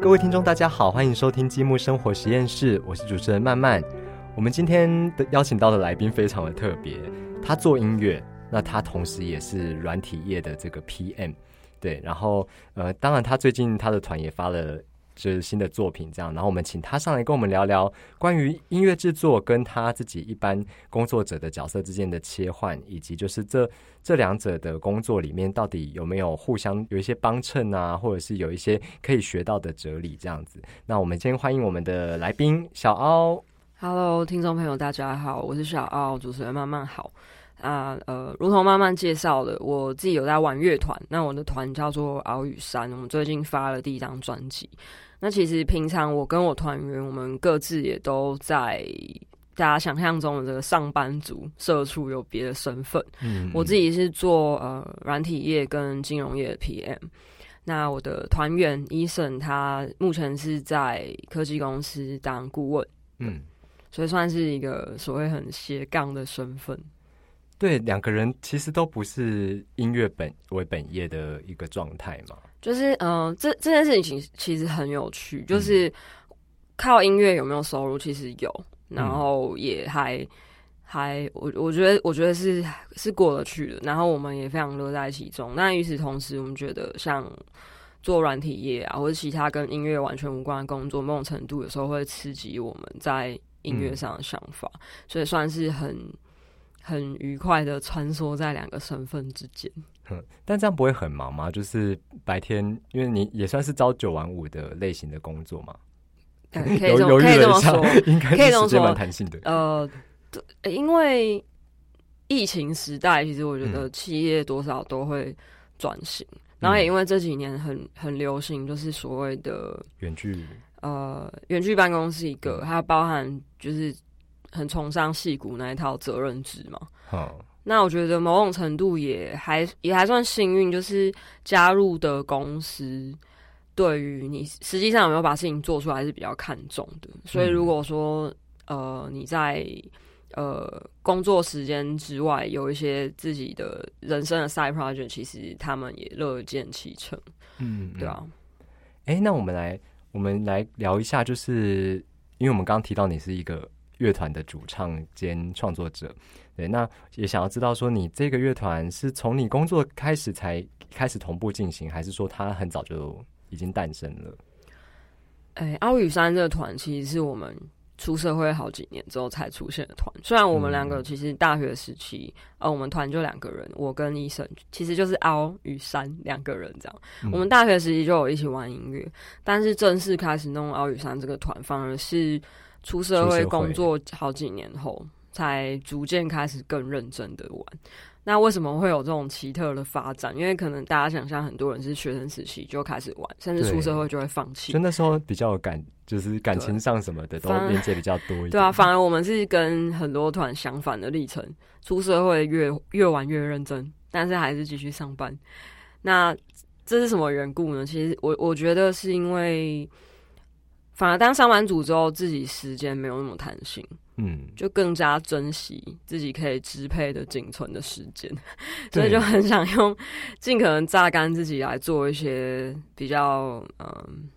各位听众，大家好，欢迎收听积木生活实验室，我是主持人曼曼。我们今天的邀请到的来宾非常的特别，他做音乐，那他同时也是软体业的这个 PM，对，然后呃，当然他最近他的团也发了。就是新的作品这样，然后我们请他上来跟我们聊聊关于音乐制作跟他自己一般工作者的角色之间的切换，以及就是这这两者的工作里面到底有没有互相有一些帮衬啊，或者是有一些可以学到的哲理这样子。那我们先欢迎我们的来宾小凹。Hello，听众朋友，大家好，我是小奥，主持人慢慢好。啊，呃，如同慢慢介绍的，我自己有在玩乐团，那我的团叫做敖雨山，我们最近发了第一张专辑。那其实平常我跟我团员，我们各自也都在大家想象中的这个上班族、社畜有别的身份。嗯，我自己是做呃软体业跟金融业的 PM。那我的团员伊森，他目前是在科技公司当顾问。嗯，所以算是一个所谓很斜杠的身份。对，两个人其实都不是音乐本为本业的一个状态嘛。就是，嗯，这这件事情其实很有趣，就是靠音乐有没有收入，其实有，然后也还还，我我觉得我觉得是是过得去的，然后我们也非常乐在其中。那与此同时，我们觉得像做软体业啊，或者其他跟音乐完全无关的工作，某种程度有时候会刺激我们在音乐上的想法，所以算是很很愉快的穿梭在两个身份之间。但这样不会很忙吗？就是白天，因为你也算是朝九晚五的类型的工作嘛。可以可以这么说，应该是时间蛮弹性的。呃，因为疫情时代，其实我觉得企业多少都会转型，然后也因为这几年很很流行，就是所谓的远距，呃，远距办公是一个，它包含就是很崇尚戏骨那一套责任制嘛。好。那我觉得某种程度也还也还算幸运，就是加入的公司对于你实际上有没有把事情做出来是比较看重的。所以如果说呃你在呃工作时间之外有一些自己的人生的 side project，其实他们也乐见其成。嗯，对啊。哎，那我们来我们来聊一下，就是因为我们刚刚提到你是一个乐团的主唱兼创作者。对，那也想要知道说，你这个乐团是从你工作开始才开始同步进行，还是说它很早就已经诞生了？哎，奥雨山这个团其实是我们出社会好几年之后才出现的团。虽然我们两个其实大学时期，呃，我们团就两个人，我跟医生其实就是奥雨山两个人这样。我们大学时期就有一起玩音乐，但是正式开始弄奥雨山这个团，反而是出社会工作好几年后。才逐渐开始更认真的玩。那为什么会有这种奇特的发展？因为可能大家想象很多人是学生时期就开始玩，甚至出社会就会放弃。就那时候比较有感，就是感情上什么的都连接比较多一点。对啊，反而我们是跟很多团相反的历程。出社会越越玩越认真，但是还是继续上班。那这是什么缘故呢？其实我我觉得是因为，反而当上班族之后，自己时间没有那么弹性。嗯，就更加珍惜自己可以支配的仅存的时间，所以就很想用尽可能榨干自己来做一些比较嗯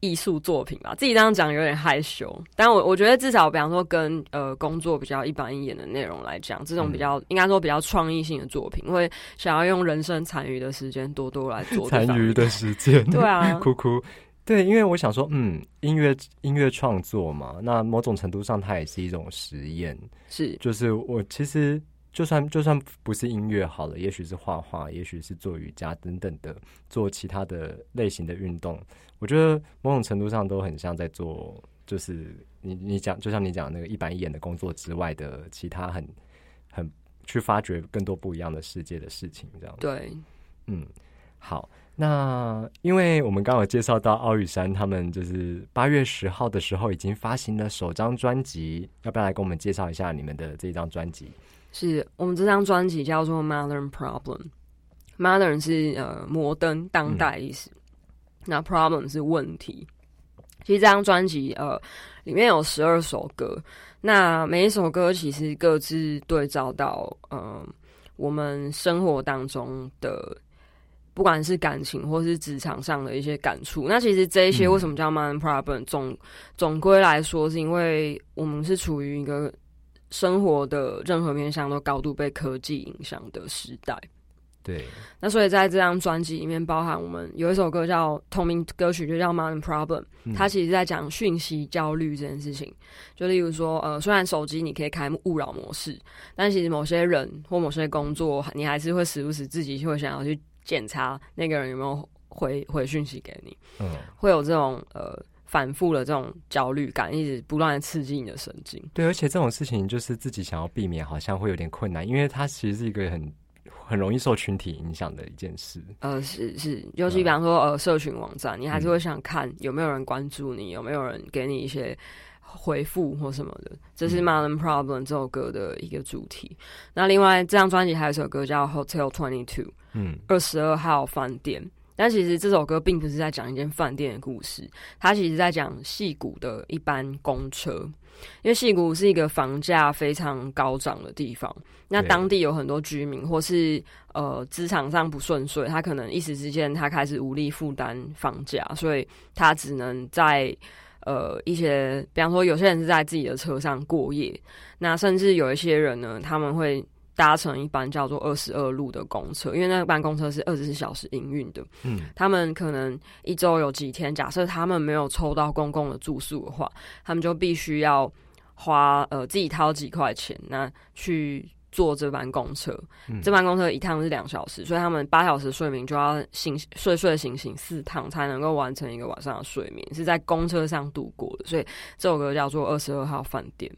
艺术作品吧。自己这样讲有点害羞，但我我觉得至少，比方说跟呃工作比较一板一眼的内容来讲，这种比较应该说比较创意性的作品，会想要用人生残余的时间多多来做 残余的时间，对啊，哭哭。对，因为我想说，嗯，音乐音乐创作嘛，那某种程度上它也是一种实验，是，就是我其实就算就算不是音乐好了，也许是画画，也许是做瑜伽等等的，做其他的类型的运动，我觉得某种程度上都很像在做，就是你你讲，就像你讲那个一板一眼的工作之外的其他很很去发掘更多不一样的世界的事情，这样。对，嗯，好。那因为我们刚好介绍到奥雨山，他们就是八月十号的时候已经发行了首张专辑，要不要来跟我们介绍一下你们的这张专辑？是我们这张专辑叫做《Modern Problem》，Modern 是呃摩登当代意思，那 Problem 是问题。其实这张专辑呃里面有十二首歌，那每一首歌其实各自对照到呃我们生活当中的。不管是感情或是职场上的一些感触。那其实这一些为什么叫 modern problem？总总归来说，是因为我们是处于一个生活的任何面向都高度被科技影响的时代。对，那所以在这张专辑里面，包含我们有一首歌叫同名歌曲，就叫《Modern Problem》，它其实在讲讯息焦虑这件事情。就例如说，呃，虽然手机你可以开勿扰模式，但其实某些人或某些工作，你还是会时不时自己会想要去检查那个人有没有回回讯息给你。嗯，会有这种呃反复的这种焦虑感，一直不断的刺激你的神经。对，而且这种事情就是自己想要避免，好像会有点困难，因为它其实是一个很。很容易受群体影响的一件事。呃，是是，尤其比方说，呃，社群网站，你还是会想看有没有人关注你，有没有人给你一些回复或什么的。这是《Modern Problem》这首歌的一个主题。那另外，这张专辑还有一首歌叫《Hotel Twenty Two》，嗯，二十二号饭店。但其实这首歌并不是在讲一间饭店的故事，它其实在讲戏谷的一班公车。因为戏谷是一个房价非常高涨的地方，那当地有很多居民或是呃职场上不顺遂，他可能一时之间他开始无力负担房价，所以他只能在呃一些，比方说有些人是在自己的车上过夜，那甚至有一些人呢，他们会。搭乘一班叫做二十二路的公车，因为那班公车是二十四小时营运的。嗯，他们可能一周有几天，假设他们没有抽到公共的住宿的话，他们就必须要花呃自己掏几块钱，那去坐这班公车。这班公车一趟是两小时，所以他们八小时睡眠就要醒睡睡醒醒四趟，才能够完成一个晚上的睡眠，是在公车上度过的。所以这首歌叫做《二十二号饭店》。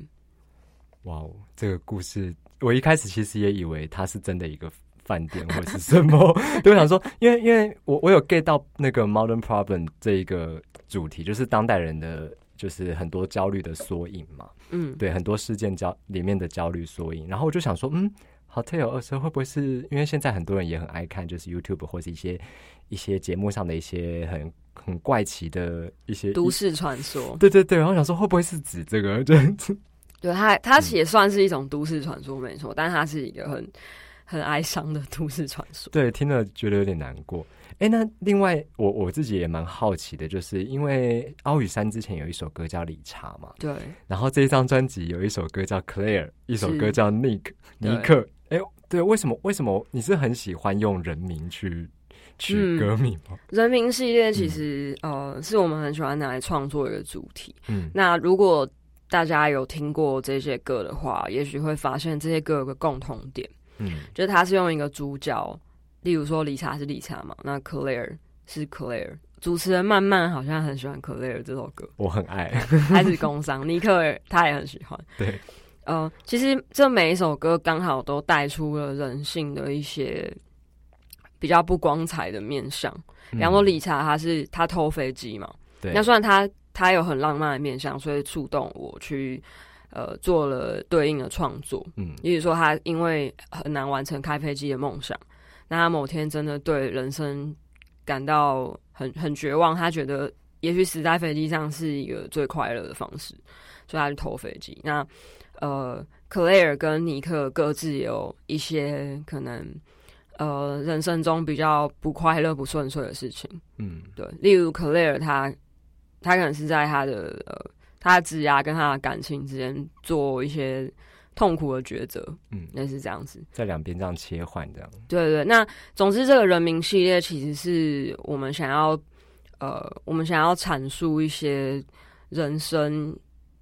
哇哦，这个故事。我一开始其实也以为它是真的一个饭店或是什么，我想说，因为因为我我有 get 到那个 modern problem 这一个主题，就是当代人的就是很多焦虑的缩影嘛，嗯，对，很多事件焦里面的焦虑缩影，然后我就想说，嗯，hotel 二十会不会是因为现在很多人也很爱看，就是 YouTube 或是一些一些节目上的一些很很怪奇的一些都市传说，对对对，然后想说会不会是指这个这样子。对它，它也算是一种都市传说，没错，但它是一个很很哀伤的 都市传说。对，听了觉得有点难过。哎，那另外，我我自己也蛮好奇的，就是因为奥羽山之前有一首歌叫《理查》嘛，对。然后这一张专辑有一首歌叫 Claire，一首歌叫 Nick 尼克。哎，对，为什么？为什么你是很喜欢用人名去取歌名吗？人名系列其实呃，是我们很喜欢拿来创作一个主题。嗯，那如果大家有听过这些歌的话，也许会发现这些歌有个共同点，嗯，就是它是用一个主角，例如说理查是理查嘛，那 Claire 是 Claire，主持人慢慢好像很喜欢 Claire 这首歌，我很爱，还是工商，尼克尔他也很喜欢，对，呃，其实这每一首歌刚好都带出了人性的一些比较不光彩的面相，比方说理查他是他偷飞机嘛，对，那虽然他。他有很浪漫的面相，所以触动我去呃做了对应的创作。嗯，也就是说他因为很难完成开飞机的梦想，那他某天真的对人生感到很很绝望，他觉得也许死在飞机上是一个最快乐的方式，所以他就投飞机。那呃，克莱尔跟尼克各自有一些可能呃人生中比较不快乐、不顺遂的事情。嗯，对，例如克莱尔他。他可能是在他的呃，他的职涯跟他的感情之间做一些痛苦的抉择，嗯，那是这样子，在两边这样切换，这样。对对，那总之这个人名系列其实是我们想要呃，我们想要阐述一些人生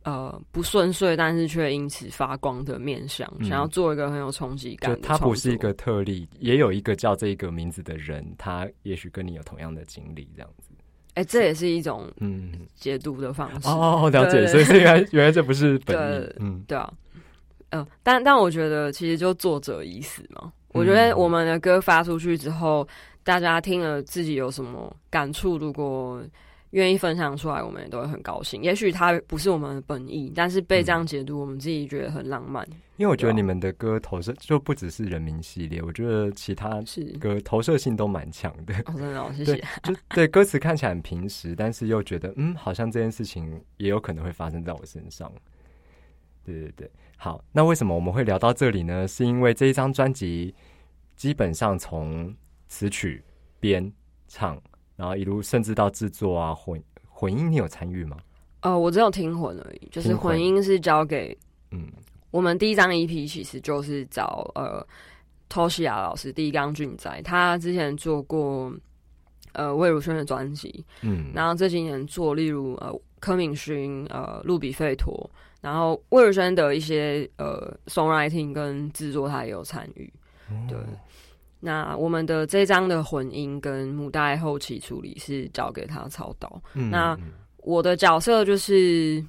呃不顺遂，但是却因此发光的面相，想要做一个很有冲击感。他不是一个特例，也有一个叫这个名字的人，他也许跟你有同样的经历，这样子。哎，这也是一种嗯解读的方式哦，了解。所以原来原来这不是本意，嗯，对啊，嗯，但但我觉得其实就作者已死嘛。我觉得我们的歌发出去之后，大家听了自己有什么感触，如果。愿意分享出来，我们也都会很高兴。也许它不是我们的本意，但是被这样解读，我们自己觉得很浪漫。因为我觉得你们的歌投射就不只是人民系列，我觉得其他歌投射性都蛮强的。真的，谢谢。就对歌词看起来很平实，但是又觉得嗯，好像这件事情也有可能会发生在我身上。对对对，好，那为什么我们会聊到这里呢？是因为这一张专辑基本上从词曲编唱，然后一路甚至到制作啊混混音，你有参与吗？呃，我只有听混而已，就是混混。音是交给嗯。我们第一张 EP，其实就是找呃 Toshia 老师，第一刚俊哉，他之前做过呃魏如萱的专辑，嗯，然后这几年做例如呃柯敏勋、呃路比费陀，然后魏如萱的一些呃 songwriting 跟制作他也有参与。对，那我们的这张的混音跟母带后期处理是交给他操刀。嗯那嗯我的角色就是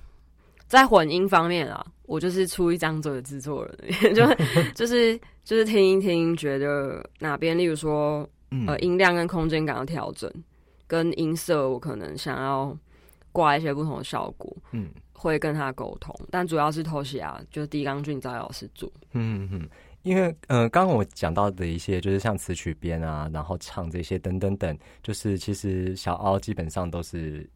在混音方面啊，我就是出一张嘴的制作人，就 就是就是听一听，觉得哪边，例如说嗯呃音量跟空间感的调整，跟音色，我可能想要挂一些不同的效果，嗯会跟他沟通，但主要是偷袭啊，就是低刚俊在老师做。嗯嗯，因为呃，刚刚我讲到的一些，就是像词曲编啊，然后唱这些等等等，就是其实小凹基本上都是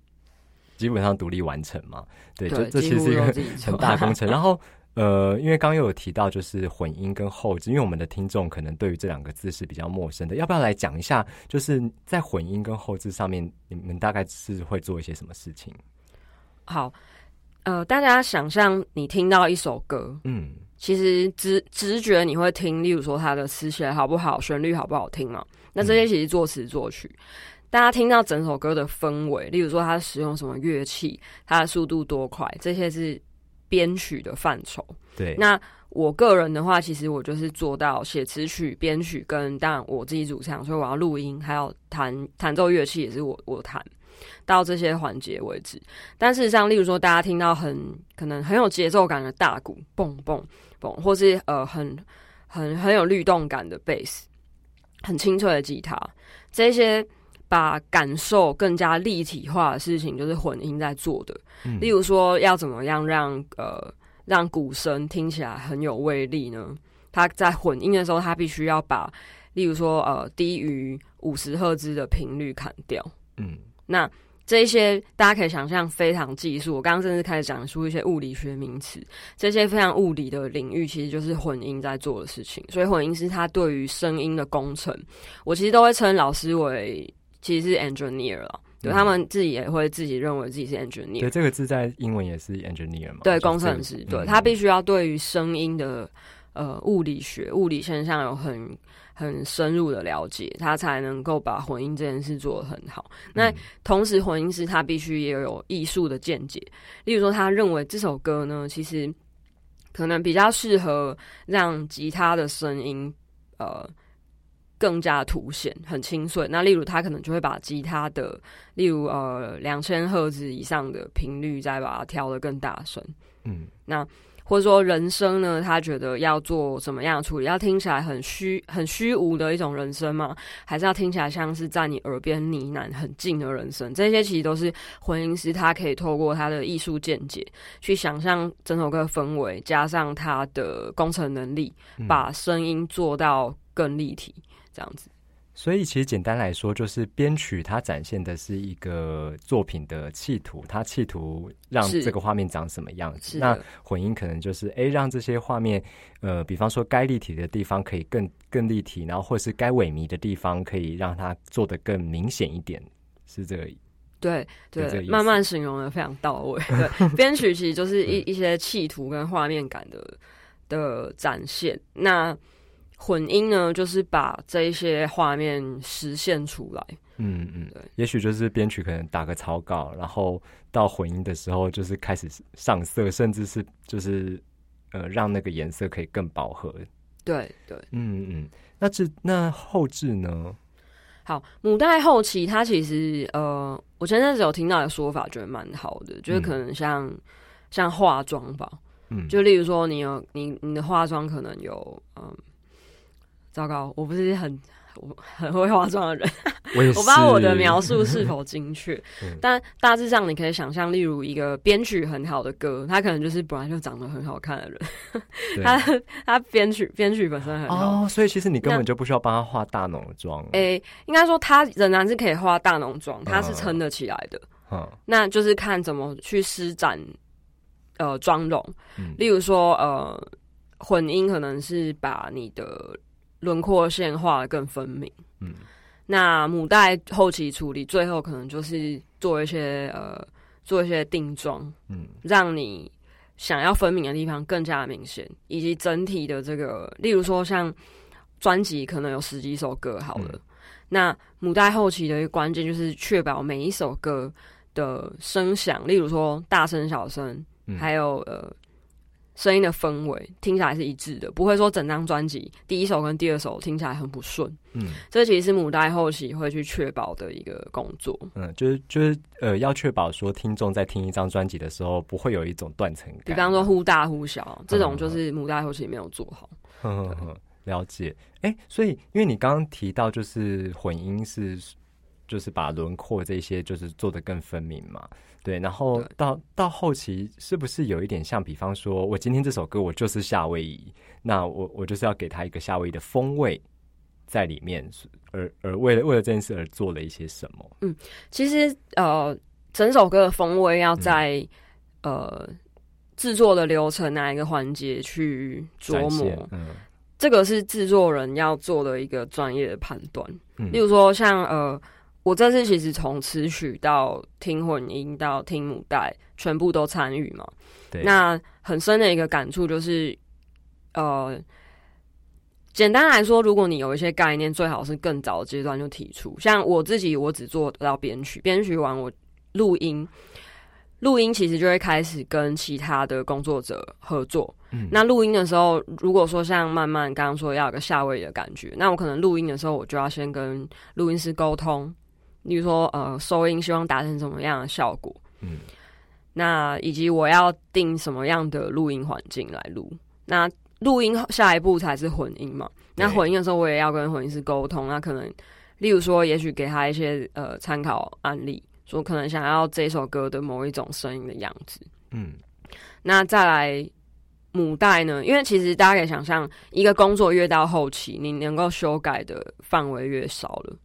基本上独立完成嘛。对，对，这这其实是一个很大工程。然后呃，因为刚刚又有提到就是混音跟后置，因为我们的听众可能对于这两个字是比较陌生的，要不要来讲一下？就是在混音跟后置上面，你们大概是会做一些什么事情？好，呃，大家想象你听到一首歌，嗯其实直直觉你会听，例如说它的词写得好不好，旋律好不好听嘛？那这些其实作词作曲，大家听到整首歌的氛围，例如说它使用什么乐器，它的速度多快，这些是编曲的范畴。对，那我个人的话，其实我就是做到写词曲、编曲，跟当然我自己主唱，所以我要录音，还要弹弹奏乐器也是我我弹，到这些环节为止。但事实上，例如说大家听到很可能很有节奏感的大鼓，蹦蹦蹦，或是呃很很很有律动感的贝斯，很清脆的吉他，这些把感受更加立体化的事情，就是混音在做的。嗯例如说，要怎么样让呃让鼓声听起来很有威力呢？它在混音的时候，它必须要把，例如说呃低于五十赫兹的频率砍掉。嗯那这一些大家可以想象非常技术。我刚刚甚至开始讲出一些物理学名词，这些非常物理的领域，其实就是混音在做的事情。所以混音师他对于声音的工程，我其实都会称老师为其实是 engineer 了。对、嗯他们自己也会自己认为自己是 engineer，对，这个字在英文也是 engineer 嘛，对，工程师，对、嗯他必须要对于声音的呃物理学、物理现象有很很深入的了解，他才能够把混音这件事做得很好。那嗯同时，混音师他必须也有艺术的见解，例如说，他认为这首歌呢，其实可能比较适合让吉他的声音呃更加凸显，很清脆。那例如，他可能就会把吉他的，例如呃两千赫兹以上的频率，再把它调得更大声。嗯或者说人生呢，他觉得要做怎么样的处理？要听起来很虚、很虚无的一种人声吗？还是要听起来像是在你耳边呢喃、很近的人声？这些其实都是混音师他可以透过他的艺术见解去想象整首歌的氛围，加上他的工程能力，嗯把声音做到更立体，这样子。所以其实简单来说，就是编曲它展现的是一个作品的企图，它企图让是这个画面长什么样子。那，混音可能就是诶，让这些画面，呃，比方说该立体的地方可以更更立体，然后或是该萎靡的地方可以让它做的更明显一点，是这个。对对，慢慢形容的非常到位。对，编曲其实就是一一些企图跟画面感的的展现。那混音呢，就是把这一些画面实现出来。嗯嗯对，也许就是编曲可能打个草稿，然后到混音的时候就是开始上色，甚至是就是呃让那个颜色可以更饱和。对对，嗯嗯，那这那后置呢？好，母带后期它其实呃，我前阵子有听到的说法，觉得蛮好的，就是可能像、像化妆吧，嗯，就例如说你有你你的化妆可能有嗯，糟糕，我不是很我很会化妆的人。我我不知道我的描述是否精确。嗯，但大致上你可以想象，例如一个编曲很好的歌，他可能就是本来就长得很好看的人，他他编曲编曲本身很好。哦，所以其实你根本就不需要帮他化大浓妆。诶、应该说他仍然是可以画大浓妆，他是嗯撑得起来的。嗯。那就是看怎么去施展呃妆容，嗯。例如说呃混音可能是把你的轮廓线画的更分明。嗯那母带后期处理，最后可能就是做一些呃做一些定妆，嗯，让你想要分明的地方更加明显，以及整体的这个，例如说像专辑可能有十几首歌好了，那母带后期的一个关键就是确保每一首歌的声响，例如说大声、小声，还有呃。声音的氛围听起来是一致的，不会说整张专辑第一首跟第二首听起来很不顺。嗯，这其实是母带后期会去确保的一个工作。嗯，就是就是呃，要确保说听众在听一张专辑的时候不会有一种断层感。比方说忽大忽小，这种就是母带后期没有做好。哼哼哼，了解。哎，所以因为你刚刚提到就是混音是，就是把轮廓这些就是做的更分明嘛。对，然后到到后期是不是有一点像？比方说，我今天这首歌我就是夏威夷，那我我就是要给他一个夏威夷的风味在里面，而而为了为了这件事而做了一些什么？嗯，其实呃，整首歌的风味要在呃制作的流程哪一个环节去琢磨？嗯，这个是制作人要做的一个专业的判断。嗯，例如说像呃。我这次其实从词曲到听混音到听母带，全部都参与嘛。对。那很深的一个感触就是，呃，简单来说，如果你有一些概念，最好是更早阶段就提出。像我自己，我只做到编曲，编曲完我录音，录音其实就会开始跟其他的工作者合作。嗯。那录音的时候，如果说像慢慢刚刚说要有个下位的感觉，那我可能录音的时候，我就要先跟录音师沟通。比如说，呃，收音希望达成什么样的效果？嗯，那以及我要定什么样的录音环境来录？那录音下一步才是混音嘛？那混音的时候，我也要跟混音师沟通。那可能，例如说，也许给他一些呃参考案例，说可能想要这首歌的某一种声音的样子。嗯，那再来母带呢？因为其实大家可以想象，一个工作越到后期，你能够修改的范围越少了。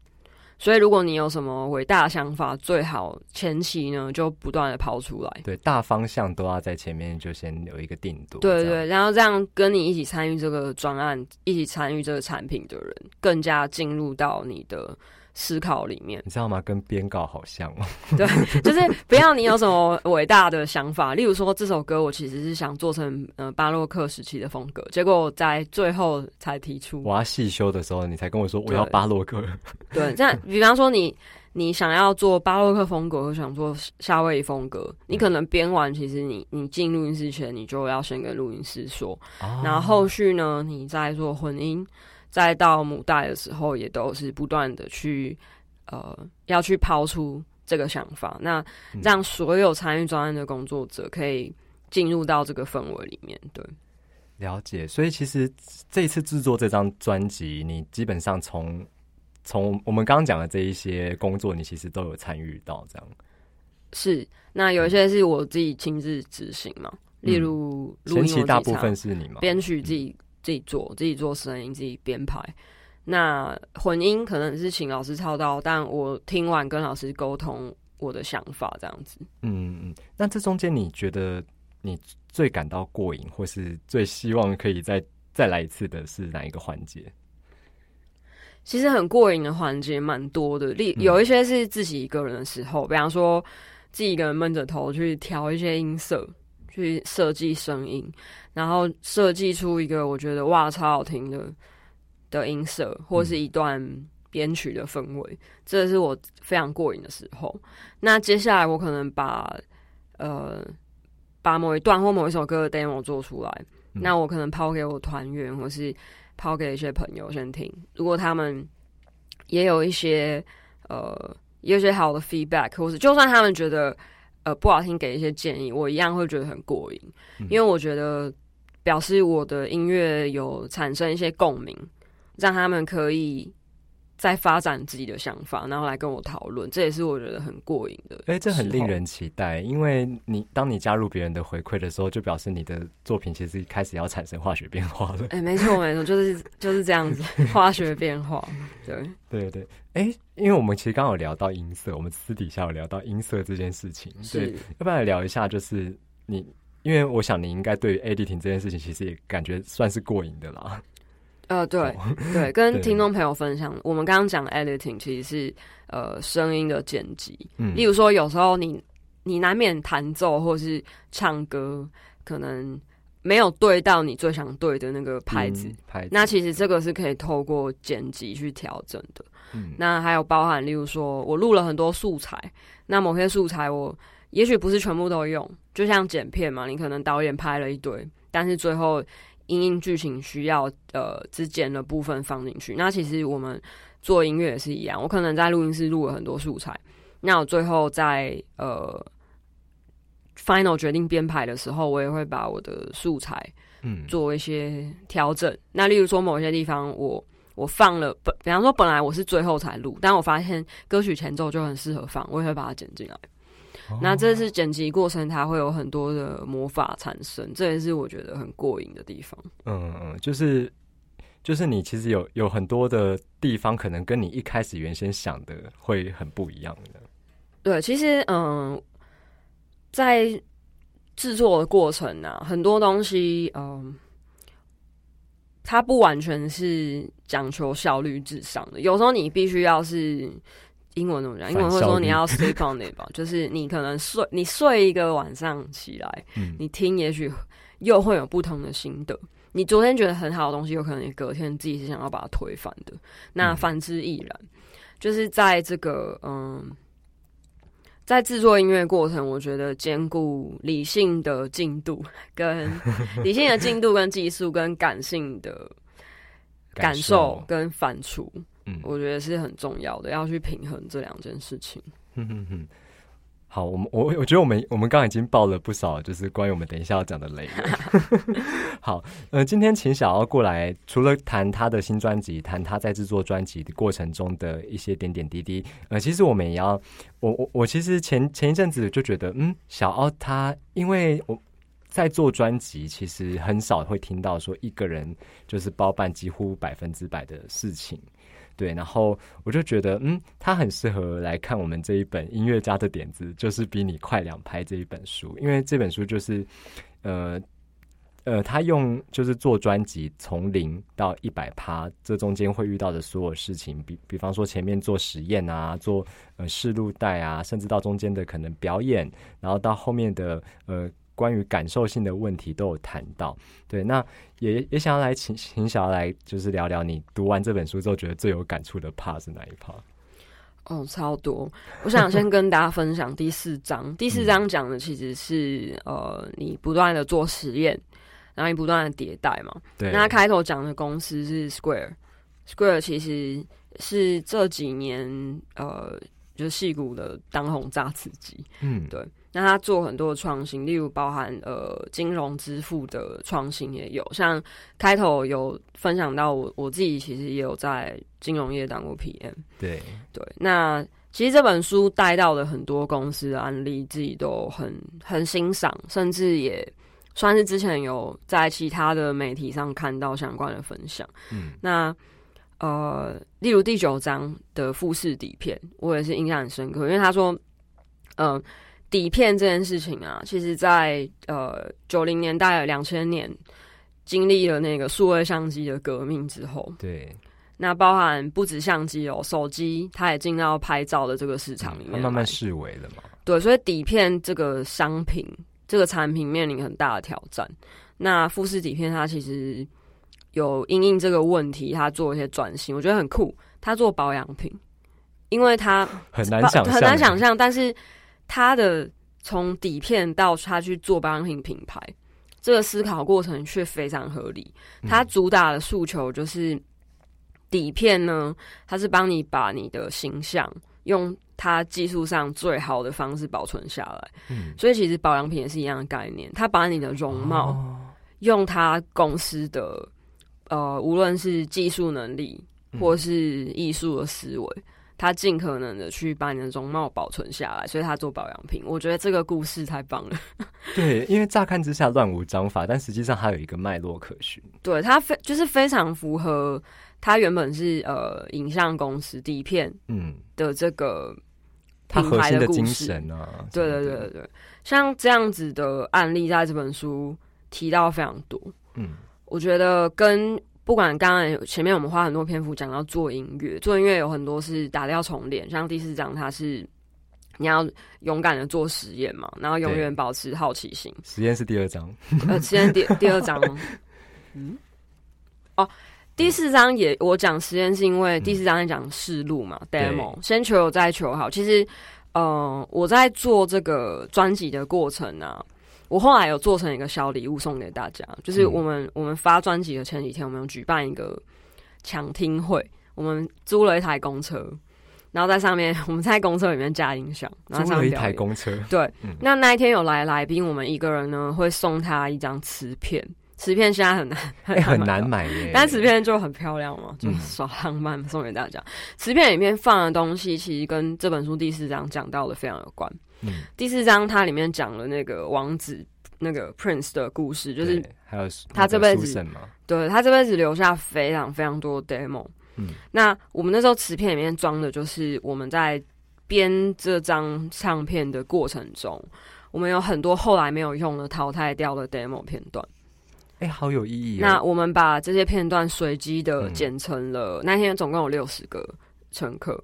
所以，如果你有什么伟大的想法，最好前期呢就不断的抛出来。对，大方向都要在前面就先有一个定夺。对对，然后这样跟你一起参与这个专案、一起参与这个产品的人，更加进入到你的。思考里面，你知道吗？跟编稿好像哦。对，就是不要你有什么伟大的想法，例如说这首歌我其实是想做成呃巴洛克时期的风格，结果在最后才提出我要细修的时候，你才跟我说我要巴洛克。对，这样比方说你你想要做巴洛克风格，或想做夏威夷风格，你可能编完，其实你你进录音室前，你就要先跟录音师说，然后后续呢，你再做混音。再到母带的时候，也都是不断的去，呃，要去抛出这个想法，那让所有参与专案的工作者可以进入到这个氛围里面。对，了解。所以其实这一次制作这张专辑，你基本上从从我们刚刚讲的这一些工作，你其实都有参与到。这样是。那有一些是我自己亲自执行嘛，例如前期大部分是你吗？编曲自己。自己做，自己做声音，自己编排。那混音可能是请老师操刀，但我听完跟老师沟通我的想法，这样子。嗯嗯。那这中间你觉得你最感到过瘾，或是最希望可以再再来一次的是哪一个环节？其实很过瘾的环节蛮多的，例有一些是自己一个人的时候，比方说自己一个人闷着头去调一些音色。去设计声音，然后设计出一个我觉得哇超好听的的音色，或是一段编曲的氛围，这是我非常过瘾的时候。那接下来我可能把呃把某一段或某一首歌的 demo 做出来，那我可能抛给我团员，或是抛给一些朋友先听。如果他们也有一些呃也有一些好的 feedback，或是就算他们觉得。呃，不好听，给一些建议，我一样会觉得很过瘾，因为我觉得表示我的音乐有产生一些共鸣，让他们可以再发展自己的想法，然后来跟我讨论，这也是我觉得很过瘾的。哎，这很令人期待，因为你当你加入别人的回馈的时候，就表示你的作品其实开始要产生化学变化了。哎，没错没错，就是就是这样子，化学变化，对对对。哎，因为我们其实刚好聊到音色，我们私底下有聊到音色这件事情，对，要不要聊一下，就是你，因为我想你应该对 editing 这件事情其实也感觉算是过瘾的啦。呃，对对，跟听众朋友分享，我们刚刚讲 editing 其实是呃声音的剪辑。嗯，例如说有时候你你难免弹奏或是唱歌，可能没有对到你最想对的那个拍子，拍那其实这个是可以透过剪辑去调整的。嗯，那还有包含例如说我录了很多素材，那某些素材我也许不是全部都用，就像剪片嘛，你可能导演拍了一堆，但是最后。因应剧情需要，呃，之间的部分放进去。那其实我们做音乐也是一样，我可能在录音室录了很多素材，那我最后在呃 final 决定编排的时候，我也会把我的素材嗯做一些调整。那例如说某些地方，我我放了本，比方说本来我是最后才录，但我发现歌曲前奏就很适合放，我也会把它剪进来。那这次剪辑过程，它会有很多的魔法产生，这也是我觉得很过瘾的地方。嗯嗯，就是就是你其实有有很多的地方，可能跟你一开始原先想的会很不一样的。对，其实嗯，在制作的过程啊，很多东西嗯，它不完全是讲求效率至上的，有时候你必须要是。英文怎么讲？英文会说你要 sleep on it 吧，就是你可能睡，你睡一个晚上起来，你听，也许又会有不同的心得。你昨天觉得很好的东西，有可能你隔天自己是想要把它推翻的。那反之亦然，就是在这个嗯，在制作音乐过程，我觉得兼顾理性的进度跟 理性的进度跟技术跟感性的感受跟反刍。嗯，我觉得是很重要的，要去平衡这两件事情。嗯哼哼，好，我们我我觉得我们我们刚刚已经爆了不少，就是关于我们等一下要讲的雷。好，呃，今天请小奥过来，除了谈他的新专辑，谈他在制作专辑的过程中的一些点点滴滴。呃，其实我们也要，我我我其实前前一阵子就觉得，嗯，小奥他，因为我在做专辑，其实很少会听到说一个人就是包办几乎百分之百的事情。对，然后我就觉得，嗯，他很适合来看我们这一本音乐家的点子，就是比你快两拍这一本书，因为这本书就是，呃，呃，他用就是做专辑从零到一百趴，这中间会遇到的所有事情，比比方说前面做实验啊，做呃试录带啊，甚至到中间的可能表演，然后到后面的呃。关于感受性的问题都有谈到，对，那也也想要来请请小来，就是聊聊你读完这本书之后觉得最有感触的 part 是哪一 part？哦，超多！我想先跟大家分享第四章。第四章讲的其实是呃，你不断的做实验，然后你不断的迭代嘛。对。那开头讲的公司是 Square，Square 其实是这几年呃，就是戏骨的当红炸子机。嗯，对。那他做很多的创新，例如包含呃金融支付的创新也有，像开头有分享到我我自己其实也有在金融业当过 PM，对对。那其实这本书带到的很多公司的案例，自己都很很欣赏，甚至也算是之前有在其他的媒体上看到相关的分享。嗯，那呃，例如第九章的富士底片，我也是印象很深刻，因为他说，嗯。底片这件事情啊，其实，在呃九零年代、两千年经历了那个数位相机的革命之后，对，那包含不止相机哦，手机它也进到拍照的这个市场里面，慢慢式微了嘛。对，所以底片这个商品、这个产品面临很大的挑战。那富士底片它其实有因应这个问题，他做一些转型，我觉得很酷。他做保养品，因为他 很难想很难想象，但是。他的从底片到他去做保养品品牌，这个思考过程却非常合理。他主打的诉求就是底片呢，它是帮你把你的形象用它技术上最好的方式保存下来。嗯，所以其实保养品也是一样的概念，他把你的容貌用他公司的呃，无论是技术能力或是艺术的思维。他尽可能的去把你的容貌保存下来，所以他做保养品。我觉得这个故事太棒了。对，因为乍看之下乱无章法，但实际上它有一个脉络可循。对，它非就是非常符合他原本是呃影像公司底片嗯的这个品牌的精神啊。对对对对对，像这样子的案例在这本书提到非常多。嗯，我觉得跟不管刚刚前面我们花很多篇幅讲到做音乐，做音乐有很多是打掉重练，像第四章它是你要勇敢的做实验嘛，然后永远保持好奇心。实验是第二章，呃，实验第第二章，嗯，哦，第四章也我讲实验是因为第四章在讲试录嘛，demo，先求有再求好。其实，呃，我在做这个专辑的过程呢。我后来有做成一个小礼物送给大家，就是我们我们发专辑的前几天，我们有举办一个抢听会，我们租了一台公车，然后在上面我们在公车里面加音响，租了一台公车。对，那那一天有来来宾，我们一个人呢会送他一张磁片，磁片现在很难很难买耶，但磁片就很漂亮嘛，就耍浪漫送给大家。磁片里面放的东西，其实跟这本书第四章讲到的非常有关。第四章它里面讲了那个王子那个 Prince 的故事，就是还有他这辈子对他这辈子留下非常非常多 demo。嗯，那我们那时候磁片里面装的就是我们在编这张唱片的过程中，我们有很多后来没有用的淘汰掉的 demo 片段。哎，好有意义。那我们把这些片段随机的剪成了那天总共有六十个乘客。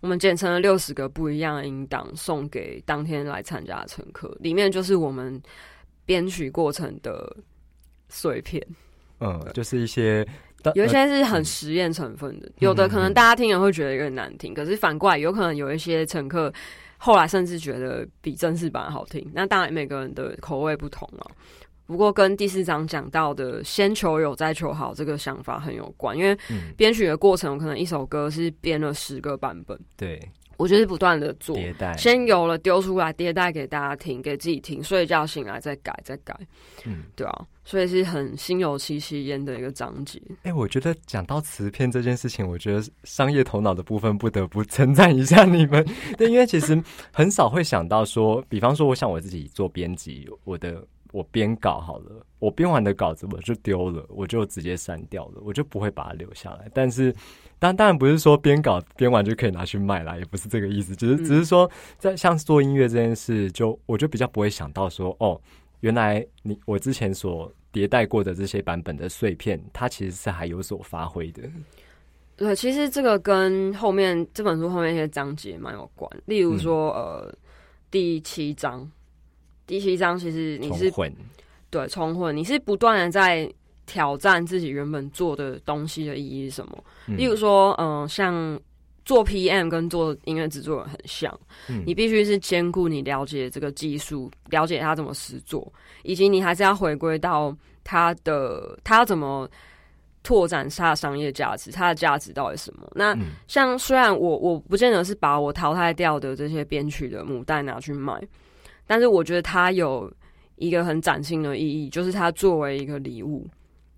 我们简成了六十个不一样的音档，送给当天来参加的乘客。里面就是我们编曲过程的碎片。嗯，就是一些有一些是很实验成分的，有的可能大家听了会觉得有点难听，可是反过来有可能有一些乘客后来甚至觉得比正式版好听。那当然每个人的口味不同了。不过跟第四章讲到的“先求有，再求好”这个想法很有关，因为编曲的过程，我可能一首歌是编了十个版本。对，我就是不断的做迭代，先有了丢出来，迭代给大家听，给自己听，睡觉醒来再改，再改。嗯，对啊，所以是很心有戚戚焉的一个章节。哎，我觉得讲到词片这件事情，我觉得商业头脑的部分不得不称赞一下你们。对，因为其实很少会想到说，比方说，我想我自己做编辑，我的。我编稿好了，我编完的稿子我就丢了，我就直接删掉了，我就不会把它留下来。但是，当当然不是说编稿编完就可以拿去卖啦，也不是这个意思，只是只是说，在像做音乐这件事，就我就比较不会想到说，哦，原来你我之前所迭代过的这些版本的碎片，它其实是还有所发挥的。对，其实这个跟后面这本书后面一些章节蛮有关，例如说，呃，第七章。第七章其实你是对重混，你是不断的在挑战自己原本做的东西的意义是什么？例如说，嗯，像做 PM 跟做音乐制作人很像，你必须是兼顾你了解这个技术，了解它怎么实做，以及你还是要回归到它的它要怎么拓展它的商业价值，它的价值到底什么？那像虽然我我不见得是把我淘汰掉的这些编曲的母带拿去卖。但是我觉得它有一个很崭新的意义，就是它作为一个礼物，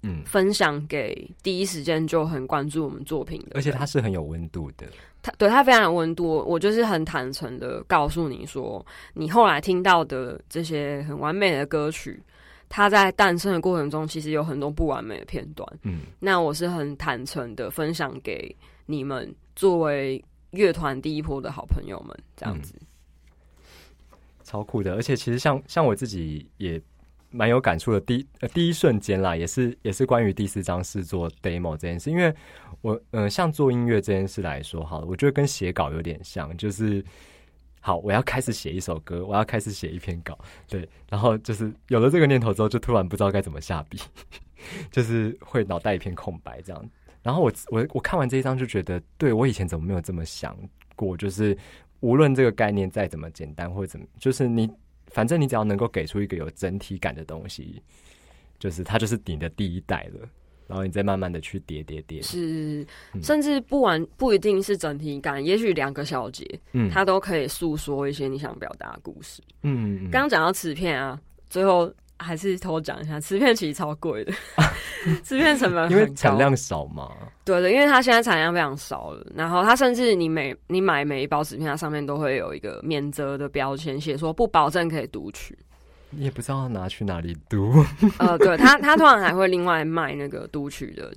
嗯，分享给第一时间就很关注我们作品的，而且它是很有温度的。它对它非常有温度，我就是很坦诚的告诉你说，你后来听到的这些很完美的歌曲，它在诞生的过程中其实有很多不完美的片段。嗯，那我是很坦诚的分享给你们，作为乐团第一波的好朋友们，这样子。超酷的，而且其实像像我自己也蛮有感触的。第一呃第一瞬间啦，也是也是关于第四章是做 demo 这件事，因为我嗯像做音乐这件事来说，好，我觉得跟写稿有点像，就是好，我要开始写一首歌，我要开始写一篇稿，对，然后就是有了这个念头之后，就突然不知道该怎么下笔，就是会脑袋一片空白这样。然后我我我看完这一章就觉得，对我以前怎么没有这么想过，就是。无论这个概念再怎么简单或者怎么，就是你反正你只要能够给出一个有整体感的东西，就是它就是你的第一代了。然后你再慢慢的去叠叠叠，是甚至不完不一定是整体感，也许两个小节，嗯，它都可以诉说一些你想表达的故事。嗯，刚刚讲到瓷片啊，最后。还是偷讲一下，磁片其实超贵的，磁片成本因为产量少嘛。对的，因为它现在产量非常少了，然后它甚至你每你买每一包磁片，它上面都会有一个免责的标签，写说不保证可以读取。你也不知道拿去哪里读。呃，对，他他通常还会另外卖那个读取的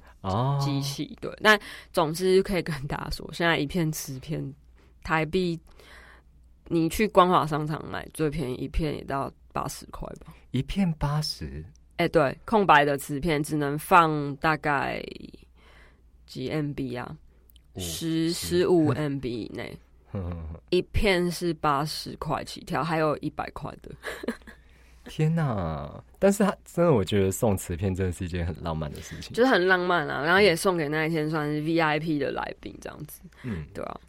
机器。对，但总之可以跟大家说，现在一片磁片台币，你去光华商场买最便宜一片也到八十块吧。一片八十，哎，对，空白的磁片只能放大概几 MB 啊，十十五 MB 以内，一片是八十块起跳，还有一百块的。天哪！但是他真的，我觉得送磁片真的是一件很浪漫的事情，就是很浪漫啊。然后也送给那一天算是 VIP 的来宾这样子，嗯，对啊。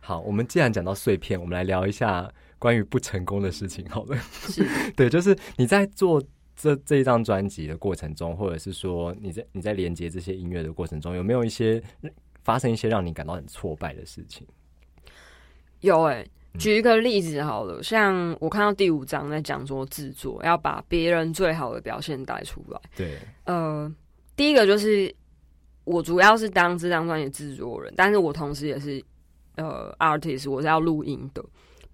好，我们既然讲到碎片，我们来聊一下关于不成功的事情好了。是，对，就是你在做这这一张专辑的过程中，或者是说你在你在连接这些音乐的过程中，有没有一些发生一些让你感到很挫败的事情？有哎。举一个例子好了，像我看到第五章在讲说制作要把别人最好的表现带出来。对，呃，第一个就是我主要是当这张专辑制作人，但是我同时也是呃 artist，我是要录音的，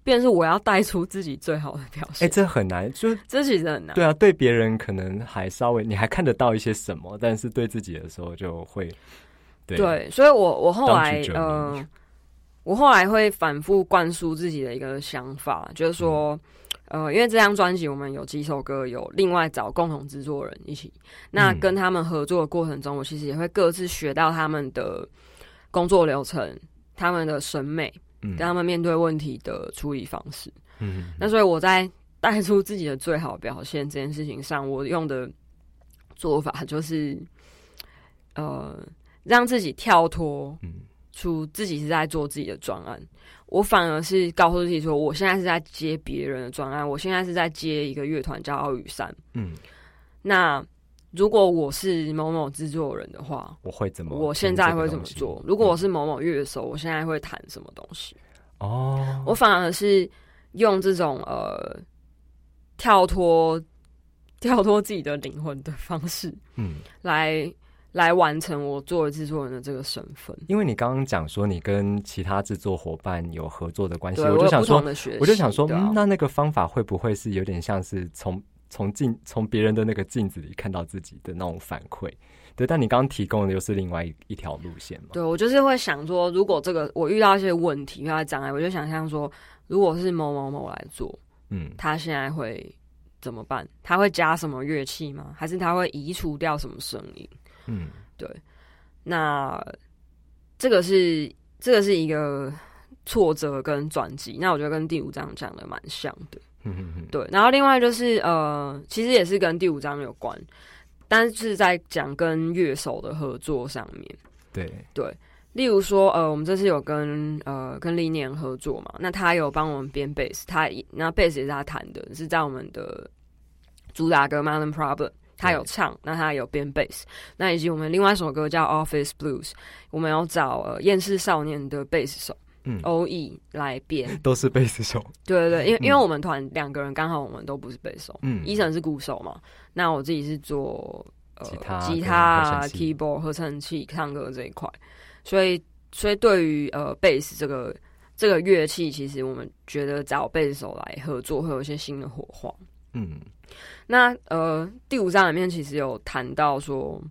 便是我要带出自己最好的表现。哎，这很难，就 这其实很难。对啊，对别人可能还稍微你还看得到一些什么，但是对自己的时候就会对，所以我我后来嗯。我后来会反复灌输自己的一个想法，就是说，呃，因为这张专辑我们有几首歌有另外找共同制作人一起，那跟他们合作的过程中，我其实也会各自学到他们的工作流程、他们的审美，跟他们面对问题的处理方式。嗯，那所以我在带出自己的最好表现这件事情上，我用的做法就是，呃，让自己跳脱。嗯。出自己是在做自己的专案，我反而是告诉自己说，我现在是在接别人的专案，我现在是在接一个乐团叫奥雨山。嗯，那如果我是某某制作人的话，我会怎么？我现在会怎么做？如果我是某某乐手，我现在会弹什么东西？哦，我反而是用这种呃跳脱跳脱自己的灵魂的方式，嗯，来。来完成我作为制作人的这个身份，因为你刚刚讲说你跟其他制作伙伴有合作的关系，我就想说，我就想说，嗯那那个方法会不会是有点像是从从镜从别人的那个镜子里看到自己的那种反馈？对，但你刚刚提供的又是另外一一条路线嘛？对，我就是会想说，如果这个我遇到一些问题、遇到障碍，我就想象说，如果是某某某来做，嗯，他现在会怎么办？他会加什么乐器吗？还是他会移除掉什么声音？嗯，对，那这个是这个是一个挫折跟转机，那我觉得跟第五章讲的蛮像的。嗯嗯嗯，对。然后另外就是呃，其实也是跟第五章有关，但是在讲跟乐手的合作上面。对对，例如说呃，我们这次有跟呃跟历年合作嘛，那他有帮我们编贝斯，他那贝斯也是他弹的，是在我们的主打歌《Mountain Problem》。他有唱，那他有编贝斯，那以及我们另外一首歌叫《Office Blues》，我们要找呃厌世少年的贝斯手，嗯，O E 来编，都是贝斯手，对对对，因为因为我们团两个人刚好我们都不是贝斯手，嗯，伊森是鼓手嘛，那我自己是做呃吉他、吉他、keyboard 合成器、唱歌这一块，所以所以对于呃贝斯这个这个乐器，其实我们觉得找贝斯手来合作会有一些新的火花，嗯。那呃，第五章里面其实有谈到说，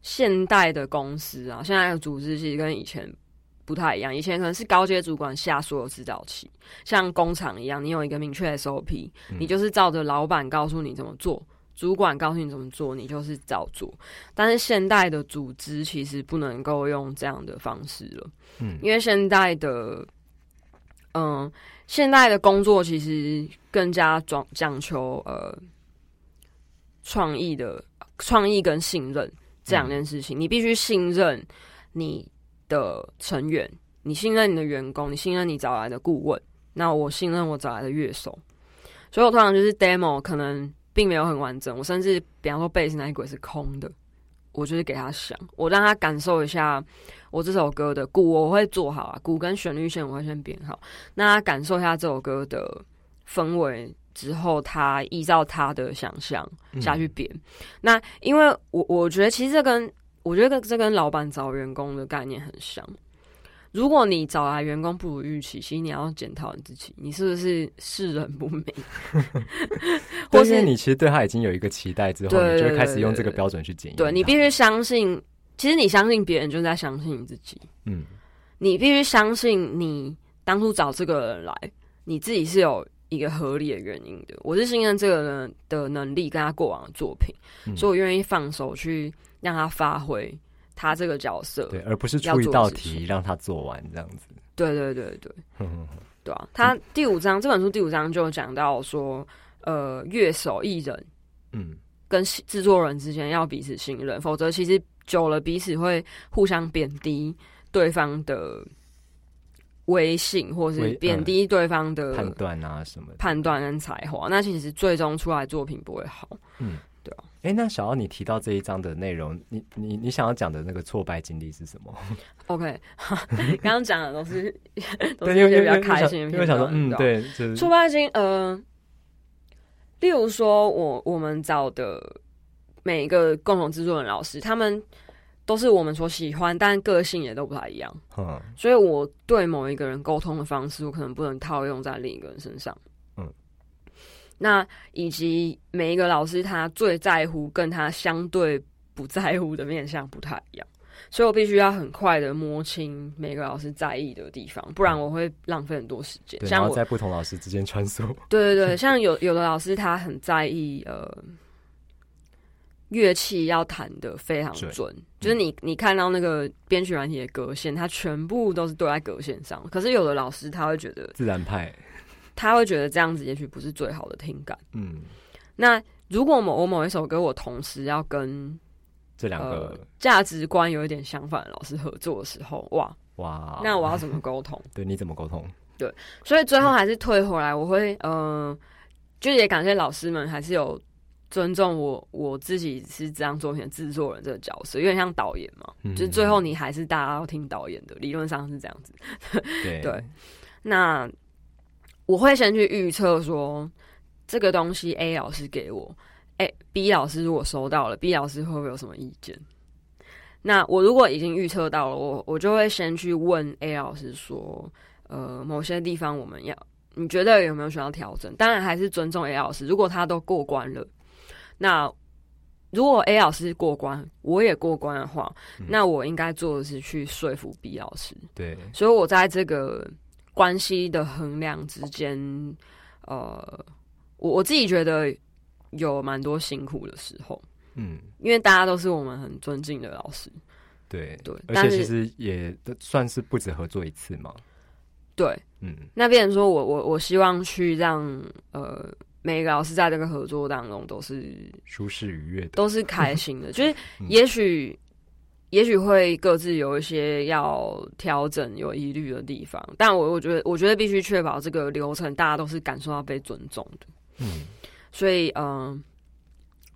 现代的公司啊，现在的组织其实跟以前不太一样。以前可能是高阶主管下所有指导期，像工厂一样，你有一个明确 SOP，你就是照着老板告诉你怎么做，主管告诉你怎么做，你就是照做。但是现代的组织其实不能够用这样的方式了，嗯，因为现代的，嗯。现在的工作其实更加讲讲求呃创意的创意跟信任这两件事情，你必须信任你的成员，你信任你的员工，你信任你找来的顾问，那我信任我找来的乐手，所以我通常就是 demo 可能并没有很完整，我甚至比方说贝斯那一轨是空的。我就是给他想，我让他感受一下我这首歌的鼓，我会做好啊，鼓跟旋律线我会先编好，那他感受一下这首歌的氛围之后，他依照他的想象下去编。那因为我我觉得其实这跟我觉得这跟老板找员工的概念很像。如果你找来员工不如预期，其实你要检讨你自己，你是不是世人不明？或是你其实对他已经有一个期待之后，你就会开始用这个标准去检验。对你必须相信，其实你相信别人，就在相信你自己。嗯，你必须相信，你当初找这个人来，你自己是有。一个合理的原因的。我是信任这个人的能力跟他过往的作品，嗯所以我愿意放手去让他发挥他这个角色。对，而不是要出一道题让他做完这样子。对对对对对啊！他第五章这本书第五章就讲到说，呃，乐手艺人嗯，跟制作人之间要彼此信任，否则其实久了彼此会互相贬低对方的威信，或是威贬低对方的判断啊什么。判断跟才华，那其实最终出来作品不会好。嗯。哎，那小奥，你提到这一章的内容，你你你想要讲的那个挫败经历是什么？OK，刚刚讲的都是都对，是一些比较开心因为想说，嗯，对，就是挫败经，呃，例如说我我们找的每一个共同制作人老师，他们都是我们所喜欢，但个性也都不太一样，嗯所以我对某一个人沟通的方式，我可能不能套用在另一个人身上。嗯，那以及每一个老师他最在乎跟他相对不在乎的面向不太一样。所以我必须要很快的摸清每个老师在意的地方，不然我会浪费很多时间。然像我后在不同老师之间穿梭。对对对，像有有的老师他很在意呃乐器要弹的非常准准，就是你你看到那个编曲软体的格线，它全部都是对在格线上。可是有的老师他会觉得自然派，他会觉得这样子也许不是最好的听感。嗯，那如果某我某一首歌我同时要跟这两呃个价值观有一点相反的老师合作的时候，哇，哇，那我要怎么沟通？对你怎么沟通？对所以最后还是退回来，我会呃，就也感谢老师们还是有尊重我我自己是这张作品的制作人这个角色，有点像导演嘛，嗯就是最后你还是大家要听导演的，理论上是这样子。对 对那我会先去预测说这个东西 A 老师给我，哎、b 老师如果收到了，B 老师会不会有什么意见？那我如果已经预测到了，我我就会先去问 A 老师说，呃，某些地方我们要，你觉得有没有需要调整？当然还是尊重 A 老师，如果他都过关了，那如果 A 老师过关，我也过关的话，嗯那我应该做的是去说服 B 老师。对，所以我在这个关系的衡量之间，呃，我我自己觉得有蛮多辛苦的时候，嗯，因为大家都是我们很尊敬的老师，对对而且其实也算是不止合作一次嘛，对。嗯，那变成说我我我希望去让呃每个老师在这个合作当中都是舒适愉悦的，都是开心的，就是嗯也许。也许会各自有一些要调整、有疑虑的地方，但我我觉得，我觉得必须确保这个流程大家都是感受到被尊重的。嗯，所以，嗯、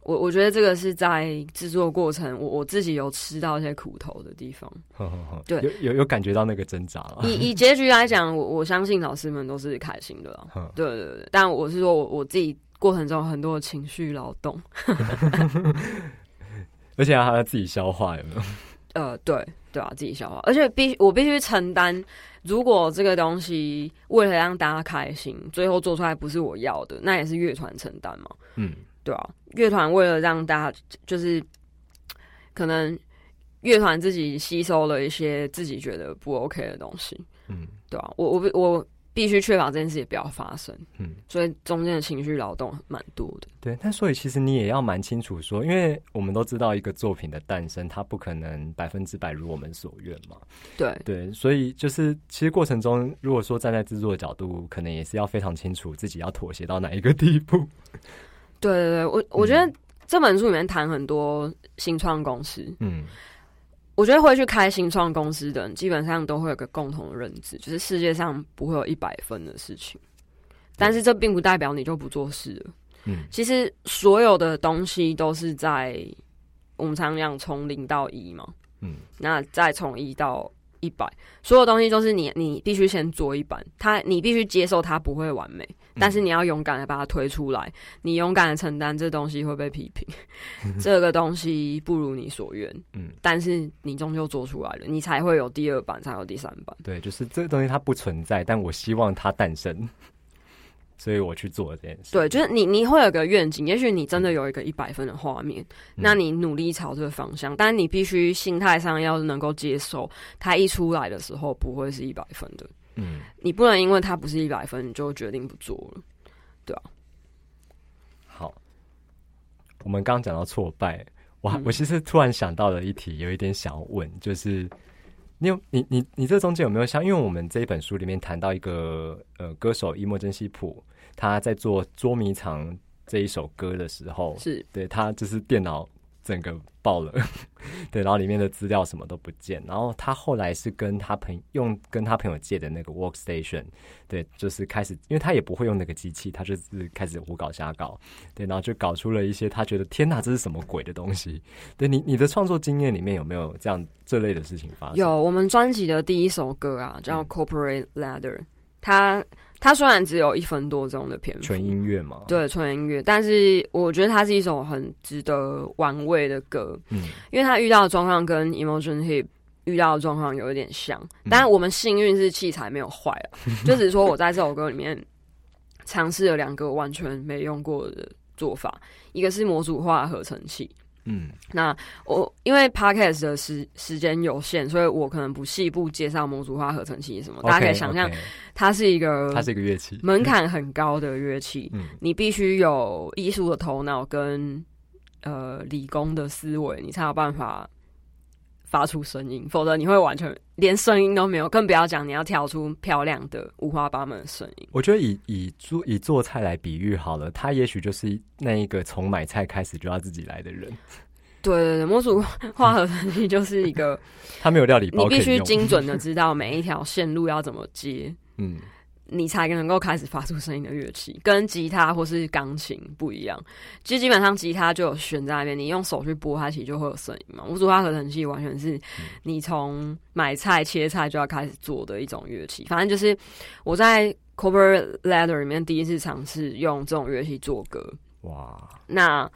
我我觉得这个是在制作过程，我我自己有吃到一些苦头的地方。呵呵呵对有有有感觉到那个挣扎了，以以结局来讲，我我相信老师们都是开心的啦。对对对，但我是说我我自己过程中很多的情绪劳动。而且还要自己消化，有没有？呃，对对啊，自己消化，而且必我必须承担，如果这个东西为了让大家开心，最后做出来不是我要的，那也是乐团承担嘛。嗯，对啊，乐团为了让大家就是可能乐团自己吸收了一些自己觉得不 OK 的东西，嗯对啊，我我我必须确保这件事也不要发生，嗯，所以中间的情绪劳动蛮多的。对。那所以其实你也要蛮清楚说，因为我们都知道一个作品的诞生，它不可能百分之百如我们所愿嘛。对对，所以就是其实过程中，如果说站在制作的角度，可能也是要非常清楚自己要妥协到哪一个地步。对对对，我我觉得这本书里面谈很多新创公司，嗯我觉得会去开新创公司的人，基本上都会有个共同的认知，就是世界上不会有一百分的事情。但是这并不代表你就不做事了。嗯其实所有的东西都是在我们常讲从零到一嘛，嗯那再从一到一百，所有东西都是你你必须先做一版，它你必须接受它不会完美，嗯。但是你要勇敢的把它推出来，你勇敢的承担这东西会被批评，这个东西不如你所愿，嗯，但是你终究做出来了，你才会有第二版，才有第三版。对，就是这个东西它不存在，但我希望它诞生，所以我去做这件事。对，就是你你会有个愿景，也许你真的有一个一百分的画面，嗯那你努力朝这个方向，但你必须心态上要能够接受，它一出来的时候不会是一百分的，嗯你不能因为它不是一百分，你就决定不做了。对啊。好，我们刚刚讲到挫败，我嗯我其实突然想到了一题，有一点想要问，就是你有你你你这中间有没有像，因为我们这一本书里面谈到一个呃歌手伊莫真西普，他在做捉迷藏这一首歌的时候，是。对他就是电脑整个爆了，对，然后里面的资料什么都不见，然后他后来是跟他朋用跟他朋友借的那个 workstation，对，就是开始，因为他也不会用那个机器，他就是开始胡搞瞎搞，对，然后就搞出了一些他觉得天哪，这是什么鬼的东西？对你你的创作经验里面有没有这样这类的事情发生？有我们专辑的第一首歌啊，叫嗯《Corporate Ladder》，它它虽然只有一分多钟的篇幅，纯音乐嘛，，对纯音乐，但是我觉得它是一首很值得玩味的歌，嗯。因为它遇到的状况跟 Emotion Hip 遇到的状况有一点像，嗯。但我们幸运是器材没有坏了，就只是说我在这首歌里面尝试了两个完全没用过的做法，一个是模组化合成器。嗯。那我因为 podcast 的时时间有限，所以我可能不细部介绍模组化合成器什么。大家可以想象，它是一个它是一个乐器，门槛很高的乐器，嗯。你必须有艺术的头脑跟呃理工的思维，你才有办法发出声音，否则你会完全连声音都没有，更不要讲你要跳出漂亮的五花八门的声音。我觉得以以做以做菜来比喻好了，他也许就是那一个从买菜开始就要自己来的人，对对对，模组化合成器就是一个 他没有料理包你必须精准的知道每一条线路要怎么接。嗯你才能够开始发出声音的乐器，跟吉他或是钢琴不一样。其实基本上吉他就有弦在那边，你用手去拨它，其实就会有声音嘛。模组化合成器完全是你从买菜切菜就要开始做的一种乐器。反正就是我在 Cover Letter 里面第一次尝试用这种乐器做歌。哇，那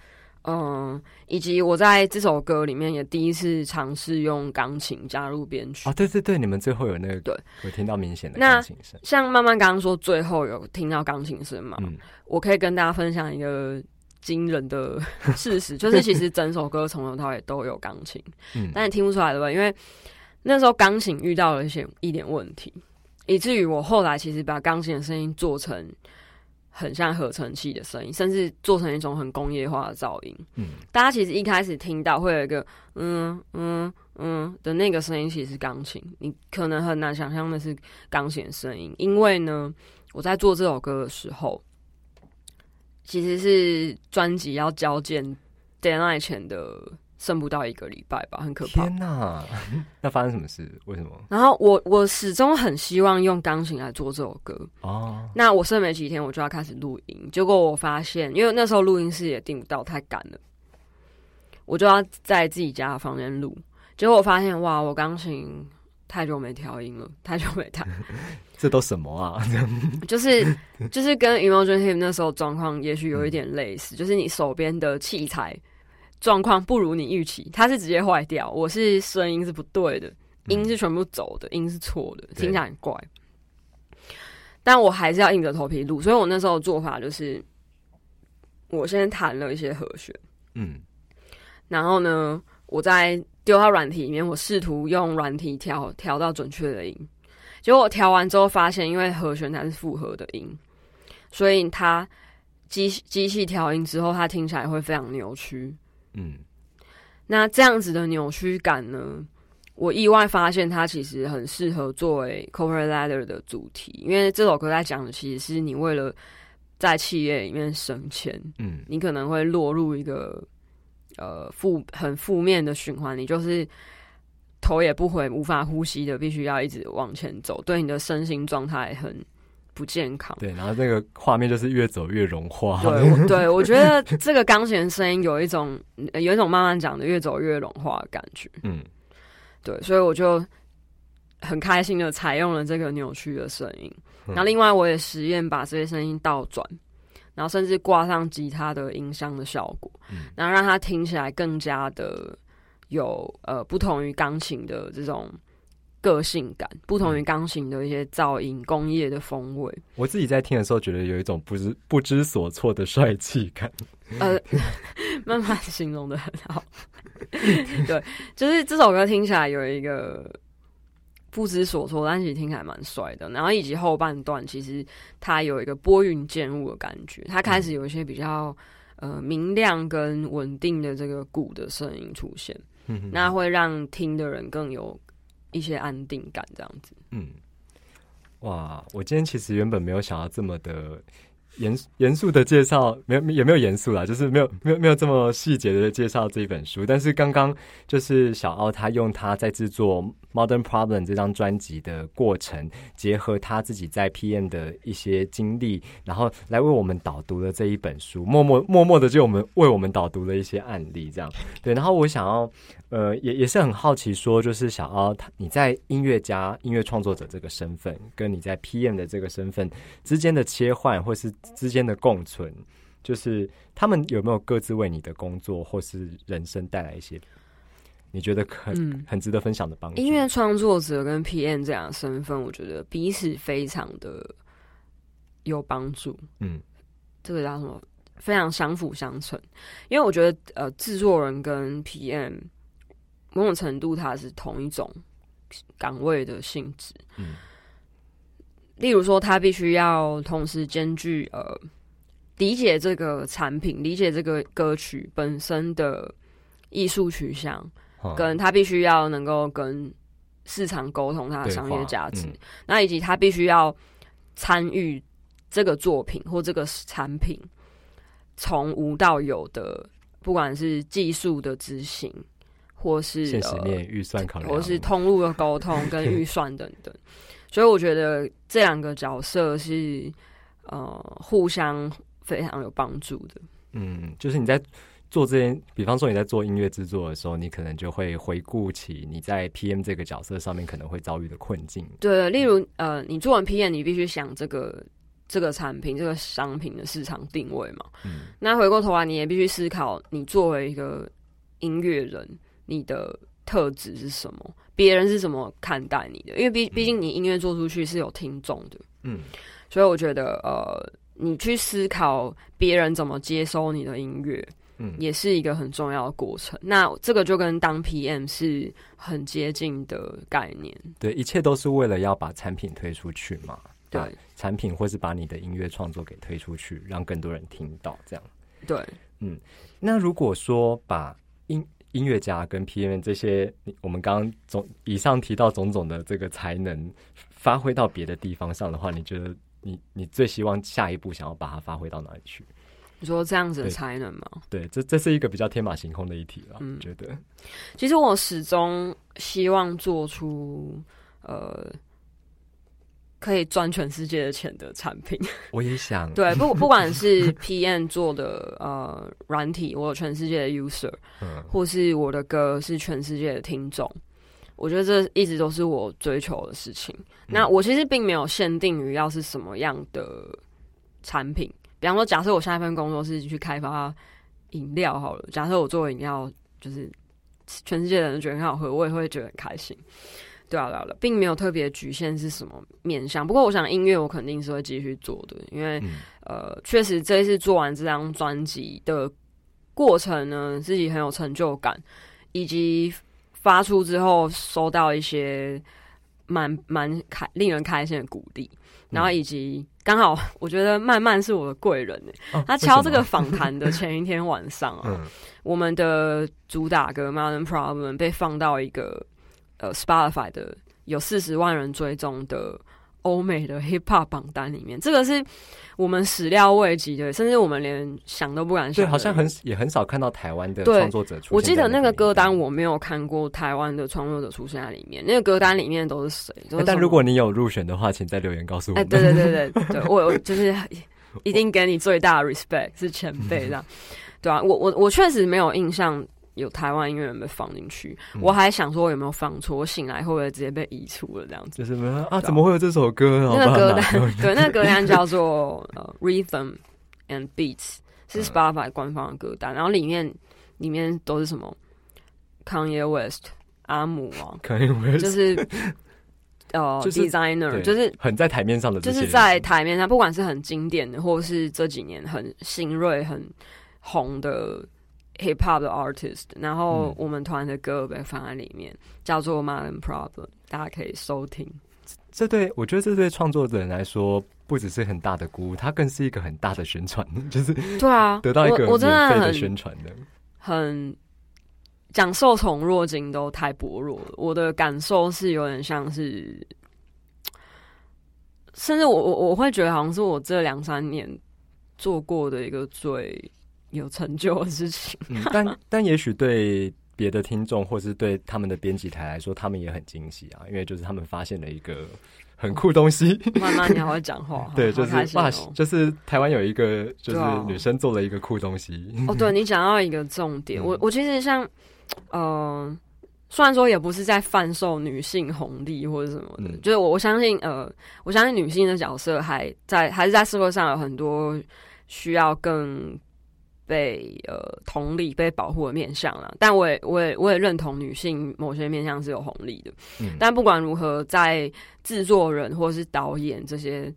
嗯，以及我在这首歌里面也第一次尝试用钢琴加入编曲。哦，对对对，你们最后有那个对，有听到明显的那钢琴声，像慢慢刚刚说，最后有听到钢琴声嘛？嗯我可以跟大家分享一个惊人的 事实，就是其实整首歌从头到尾都有钢琴，嗯，但你听不出来对吧？因为那时候钢琴遇到了一些一点问题，以至于我后来其实把钢琴的声音做成很像合成器的声音，甚至做成一种很工业化的噪音。嗯。大家其实一开始听到会有一个嗯嗯嗯的那个声音，其实是钢琴，你可能很难想象的是钢琴的声音，因为呢，我在做这首歌的时候，其实是专辑要交件 deadline 前的剩不到一个礼拜吧，很可怕。天哪，那发生什么事？为什么？然后我我始终很希望用钢琴来做这首歌，哦，那我剩没几天我就要开始录音，结果我发现，因为那时候录音室也订不到，太赶了，我就要在自己家的房间录。结果我发现，哇，我钢琴太久没调音了，太久没弹，这都什么啊？就是就是跟 Emotion Hip 那时候状况也许有一点类似，就是你手边的器材状况不如你预期，它是直接坏掉，我是声音是不对的，音是全部走的，音是错的，听起来很怪。但我还是要硬着头皮录，所以我那时候的做法就是，我先弹了一些和弦，嗯然后呢，我再丢到软体里面，我试图用软体调调到准确的音。结果我调完之后发现，因为和弦它是复合的音，所以它机机器调音之后，它听起来会非常扭曲。嗯。那这样子的扭曲感呢，我意外发现它其实很适合作为 Cover Ladder 的主题，因为这首歌在讲的其实是你为了在企业里面省钱，嗯。你可能会落入一个呃负很负面的循环，你就是头也不回，无法呼吸的，必须要一直往前走，对你的身心状态很不健康。对，然后这个画面就是越走越融化。对，我对我觉得这个钢琴的声音有一种呃有一种慢慢讲的越走越融化的感觉。嗯对，所以我就很开心的采用了这个扭曲的声音。嗯然后另外我也实验把这些声音倒转，然后甚至挂上吉他的音箱的效果，嗯然后让它听起来更加的有呃不同于钢琴的这种个性感，不同嗯于钢琴的一些噪音工业的风味。我自己在听的时候，觉得有一种不知不知所措的帅气感。呃，慢慢形容的很好。对，就是这首歌听起来有一个不知所措，但其实听起来蛮帅的。然后以及后半段，其实它有一个拨云见雾的感觉，它开始有一些比较呃明亮跟稳定的这个鼓的声音出现，嗯那会让听的人更有一些安定感，这样子。嗯，哇！我今天其实原本没有想要这么的严严肃的介绍，没有也没有严肃啦，就是没有没有没有这么细节的介绍这一本书。但是刚刚就是小奥他用他在制作《Modern Problem》这张专辑的过程，结合他自己在 PM 的一些经历，然后来为我们导读了这一本书，默默默默的就我们为我们导读了一些案例，这样对。然后我想要。呃，也也是很好奇，说就是小奥他你在音乐家、音乐创作者这个身份，跟你在 PM 的这个身份之间的切换，或是之间的共存，就是他们有没有各自为你的工作或是人生带来一些你觉得很、嗯很值得分享的帮助？音乐创作者跟 PM 这样的身份，我觉得彼此非常的有帮助。嗯这个叫什么？非常相辅相成。因为我觉得，呃，制作人跟 PM 某种程度它是同一种岗位的性质。嗯例如说，他必须要同时兼具呃理解这个产品、理解这个歌曲本身的艺术取向，哦跟他必须要能够跟市场沟通它的商业话价值，嗯。那以及他必须要参与这个作品或这个产品从无到有的，不管是技术的执行，或是现实呃面预算考量，或是通路的沟通跟预算等等。所以我觉得这两个角色是呃互相非常有帮助的。嗯，就是你在做这件，比方说你在做音乐制作的时候，你可能就会回顾起你在 PM 这个角色上面可能会遭遇的困境。对，例如呃，你做完 PM，你必须想这个这个产品、这个商品的市场定位嘛。嗯那回过头来，你也必须思考，你作为一个音乐人，你的特质是什么？别人是怎么看待你的？因为毕毕竟你音乐做出去是有听众的，嗯所以我觉得呃，你去思考别人怎么接收你的音乐，嗯，也是一个很重要的过程。那这个就跟当 PM 是很接近的概念。对，一切都是为了要把产品推出去嘛。对产品或是把你的音乐创作给推出去，让更多人听到。这样，对，嗯那如果说把音音乐家跟 PM 这些，我们刚刚总以上提到种种的这个才能发挥到别的地方上的话，你觉得你你最希望下一步想要把它发挥到哪里去？你说这样子的才能吗？对，这这是一个比较天马行空的议题了。嗯我觉得，其实我始终希望做出呃可以赚全世界的钱的产品。我也想，对，不不管是 PM 做的呃软体，我有全世界的 user，嗯或是我的歌是全世界的听众，我觉得这一直都是我追求的事情。那我其实并没有限定于要是什么样的产品，比方说，假设我下一份工作是去开发饮料好了，假设我做饮料就是全世界的人都觉得很好喝，我也会觉得很开心。对啊，对啊，并没有特别局限是什么面向。不过，我想音乐我肯定是会继续做的，因为嗯。呃，确实这一次做完这张专辑的过程呢，自己很有成就感，以及发出之后收到一些蛮蛮开令人开心的鼓励，然后以及刚好我觉得慢慢是我的贵人他敲这个访谈的前一天晚上啊，嗯。我们的主打歌《Modern Problem》被放到一个呃 Spotify 的有四十万人追踪的欧美的 Hip Hop 榜单里面，这个是我们始料未及的，甚至我们连想都不敢想对，好像很也很少看到台湾的对创作者出现。我记得那个歌单，我没有看过台湾的创作者出现在里面。那个歌单里面都是谁？但如果你有入选的话，请在留言告诉我。对对对对 对，我我就是一定给你最大的 respect，是前辈这样，对啊，我我我确实没有印象有台湾音乐人被放进去，嗯我还想说我有没有放错，我醒来会不会直接被移除了这样子？就是啊，怎么会有这首歌？那个歌单，对，那个歌单叫做呃 Rhythm and Beats，是嗯 Spotify 官方的歌单，然后里面里面都是什么 Kanye West、阿姆 啊，就是是 呃就是 designer，就是很在台面上的就是在台面上，不管是很经典的，或是这几年很新锐、很红的 hip hop 的 artist，然后嗯我们团的歌被放在里面，叫做 Modern Problem。大家可以收听。这对我觉得这对创作者人来说不只是很大的鼓舞，它更是一个很大的宣传，就是对啊，得到一个我真的宣传的。很讲受宠若惊都太薄弱了。我的感受是有点像是，甚至我我我会觉得好像是我这两三年做过的一个最有成就的事情。嗯，但但也许对别的听众或是对他们的编辑台来说，他们也很惊喜啊，因为就是他们发现了一个很酷东西。慢慢你还会讲话，对，就是就是台湾有一个就是女生做了一个酷东西。哦，对你讲到一个重点，嗯我我其实像，呃，虽然说也不是在贩售女性红利或者什么的，嗯就是我我相信，呃，我相信女性的角色还在还是在社会上有很多需要更被呃同理、被保护的面向啦。但我也我也我也认同女性某些面向是有红利的。嗯但不管如何，在制作人或是导演这些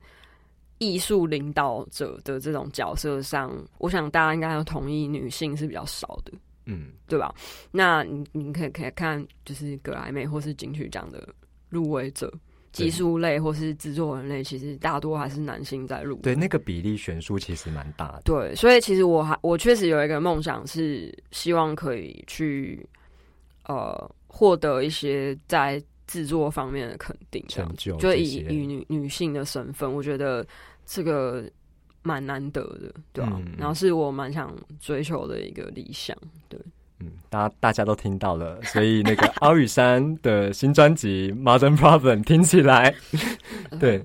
艺术领导者的这种角色上，我想大家应该要同意，女性是比较少的，嗯，对吧？那你你可以可以看，就是格莱美或是金曲奖的入围者，对技术类或是制作人类，其实大多还是男性在入。对，那个比例悬殊其实蛮大的。对，所以其实我还我确实有一个梦想，是希望可以去呃获得一些在制作方面的肯定，这样成就就以以女女性的身份，我觉得这个蛮难得的，对然后是我蛮想追求的一个理想，对。嗯，大家大家都听到了，所以那个 阿宇山的新专辑《Modern Problem》听起来，对。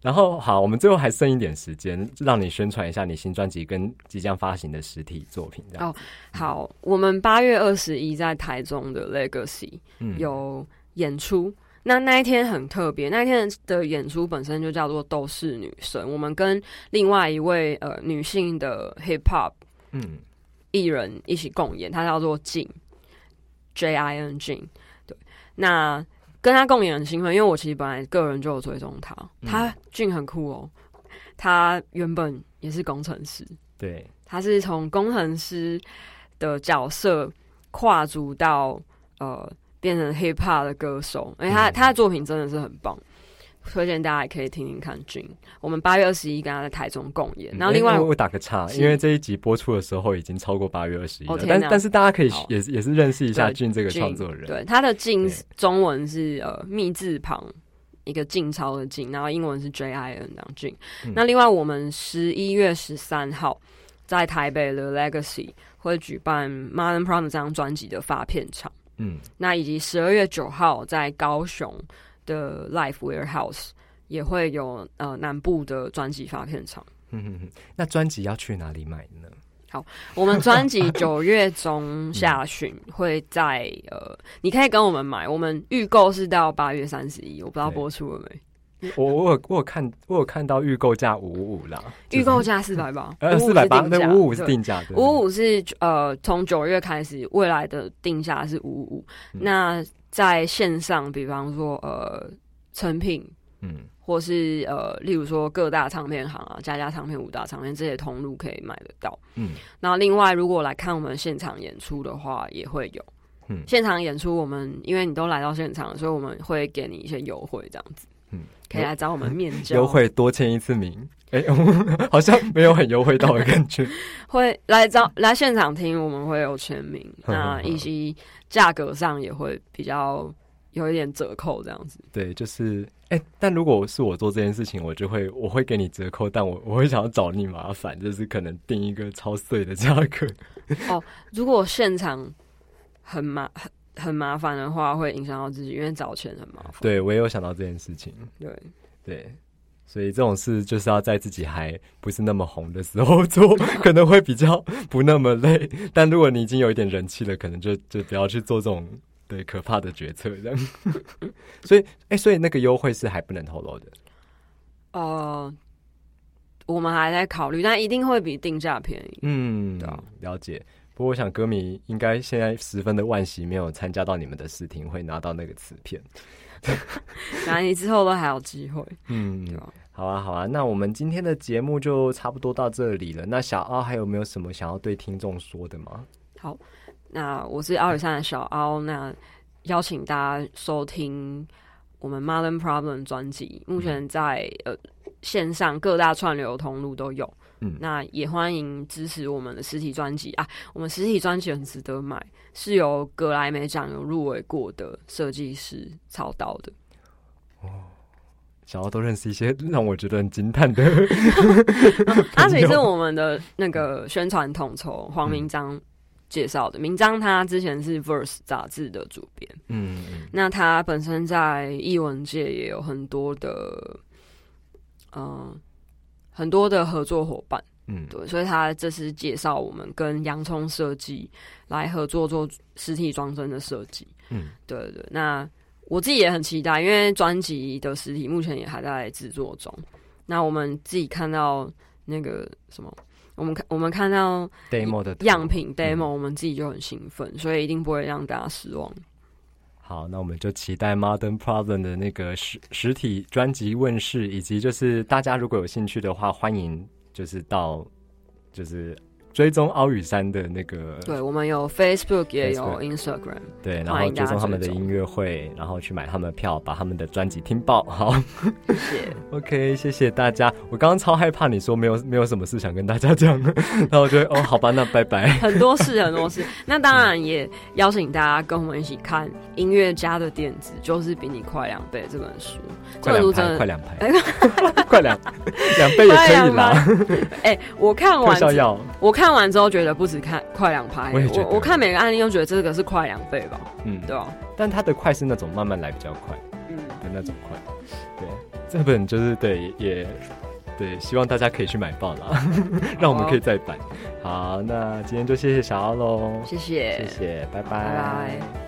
然后好，我们最后还剩一点时间，让你宣传一下你新专辑跟即将发行的实体作品，这样。哦好，我们八月二十一在台中的 Legacy 嗯，有演出。那那一天很特别，那一天的演出本身就叫做“都是女神”。我们跟另外一位呃女性的 hip hop 嗯艺人一起共演，他叫做静 J I N 静。对，那跟他共演很兴奋，因为我其实本来个人就有追踪他，他俊很酷哦。他原本也是工程师，对，他是从工程师的角色跨足到呃变成 hip hop 的歌手，而且他、嗯他的作品真的是很棒，推荐大家也可以听听看。君，我们八月二十一跟他在台中共演，然后另外、哎我我打个岔，因为这一集播出的时候已经超过八月二十一了，但但是大家可以也是也是认识一下对俊这个俊创作人，对他的 Jun 中文是呃密字旁。一个静超的静，然后英文是 J I N 这样静。嗯那另外，我们十一月十三号在台北的 Legacy 会举办《Modern Problem》这张专辑的发片场。嗯，那以及十二月九号在高雄的 Life Warehouse 也会有呃南部的专辑发片场。嗯哼哼，那专辑要去哪里买呢？好我们专辑 九月中下旬会在呃，你可以跟我们买，我们预购是到八月三十一，我不知道播出了没？我我有我有看我有看到预购价五五五啦，就是预购价四百 八，呃四百八，那那五五是定价，五五五是呃从九月开始，未来的定价是五五那在线上，比方说呃成品嗯或是呃，例如说各大唱片行啊，家家唱片、五大唱片这些通路可以买得到。嗯然后另外，如果来看我们现场演出的话，也会有。嗯现场演出我们因为你都来到现场，所以我们会给你一些优惠，这样子嗯，可以来找我们面交。优惠多签一次名，哎、好像没有很优惠到的感觉。会来找来现场听，我们会有签名，那以及价格上也会比较有一点折扣，这样子。对，就是哎、但如果是我做这件事情，我就会我会给你折扣，但我我会想要找你麻烦，就是可能定一个超碎的价格。哦如果现场很麻很很麻烦的话，会影响到自己，因为找钱很麻烦。对我也有想到这件事情，对，对。所以这种事就是要在自己还不是那么红的时候做，可能会比较不那么累。但如果你已经有一点人气了，可能就就不要去做这种对可怕的决策这样。所以，哎、所以那个优惠是还不能透露的。呃，我们还在考虑，但一定会比定价便宜。嗯，对啊了解。不过我想歌迷应该现在十分的惋惜，没有参加到你们的试听会，拿到那个磁片。那你之后都还有机会，嗯对，吧？好啊，好啊。那我们今天的节目就差不多到这里了。那小奥还有没有什么想要对听众说的吗？好，那我是奥尔山的小奥，那邀请大家收听我们 Modern Problem 专辑，目前在呃线上各大串流通路都有。嗯，那也欢迎支持我们的实体专辑啊！我们实体专辑很值得买，是由格莱美奖有入围过的设计师操刀的。哦，想要多认识一些让我觉得很惊叹的。他其实是我们的那个宣传统筹黄明章介绍的。明章他之前是 Verse 杂志的主编，嗯，那他本身在译文界也有很多的，嗯。很多的合作伙伴，嗯，对，所以他这次介绍我们跟洋葱设计来合作做实体装帧的设计，嗯，对对。那我自己也很期待，因为专辑的实体目前也还在制作中。那我们自己看到那个什么，我们看我们看到 demo 的样品 demo，我们自己就很兴奋，所以一定不会让大家失望。好，那我们就期待 Modern Problem 的那个实实体专辑问世，以及就是大家如果有兴趣的话，欢迎就是到就是。追踪奥宇山的那个，对我们有 Facebook 也有 Instagram，对，然后追踪他们的音乐会，然后去买他们的票，把他们的专辑听爆。好，谢谢。OK，谢谢大家。我刚刚超害怕你说没有没有什么事想跟大家讲，然后我觉得哦，好吧，那拜拜。很多事，很多事。那当然也邀请大家跟我们一起看《音乐家的电子》，就是比你快两倍这本书。快两排，快两排，快两两倍也可以啦。哎，我看完，我看。看完之后觉得不止看快两拍，我我看每个案例都觉得这个是快两倍吧，嗯，对吧？但它的快是那种慢慢来比较快，嗯。的那种快，对，这本就是对也对，希望大家可以去买报了，让我们可以再版。好，那今天就谢谢小奥喽，谢谢，谢谢，拜拜。拜拜。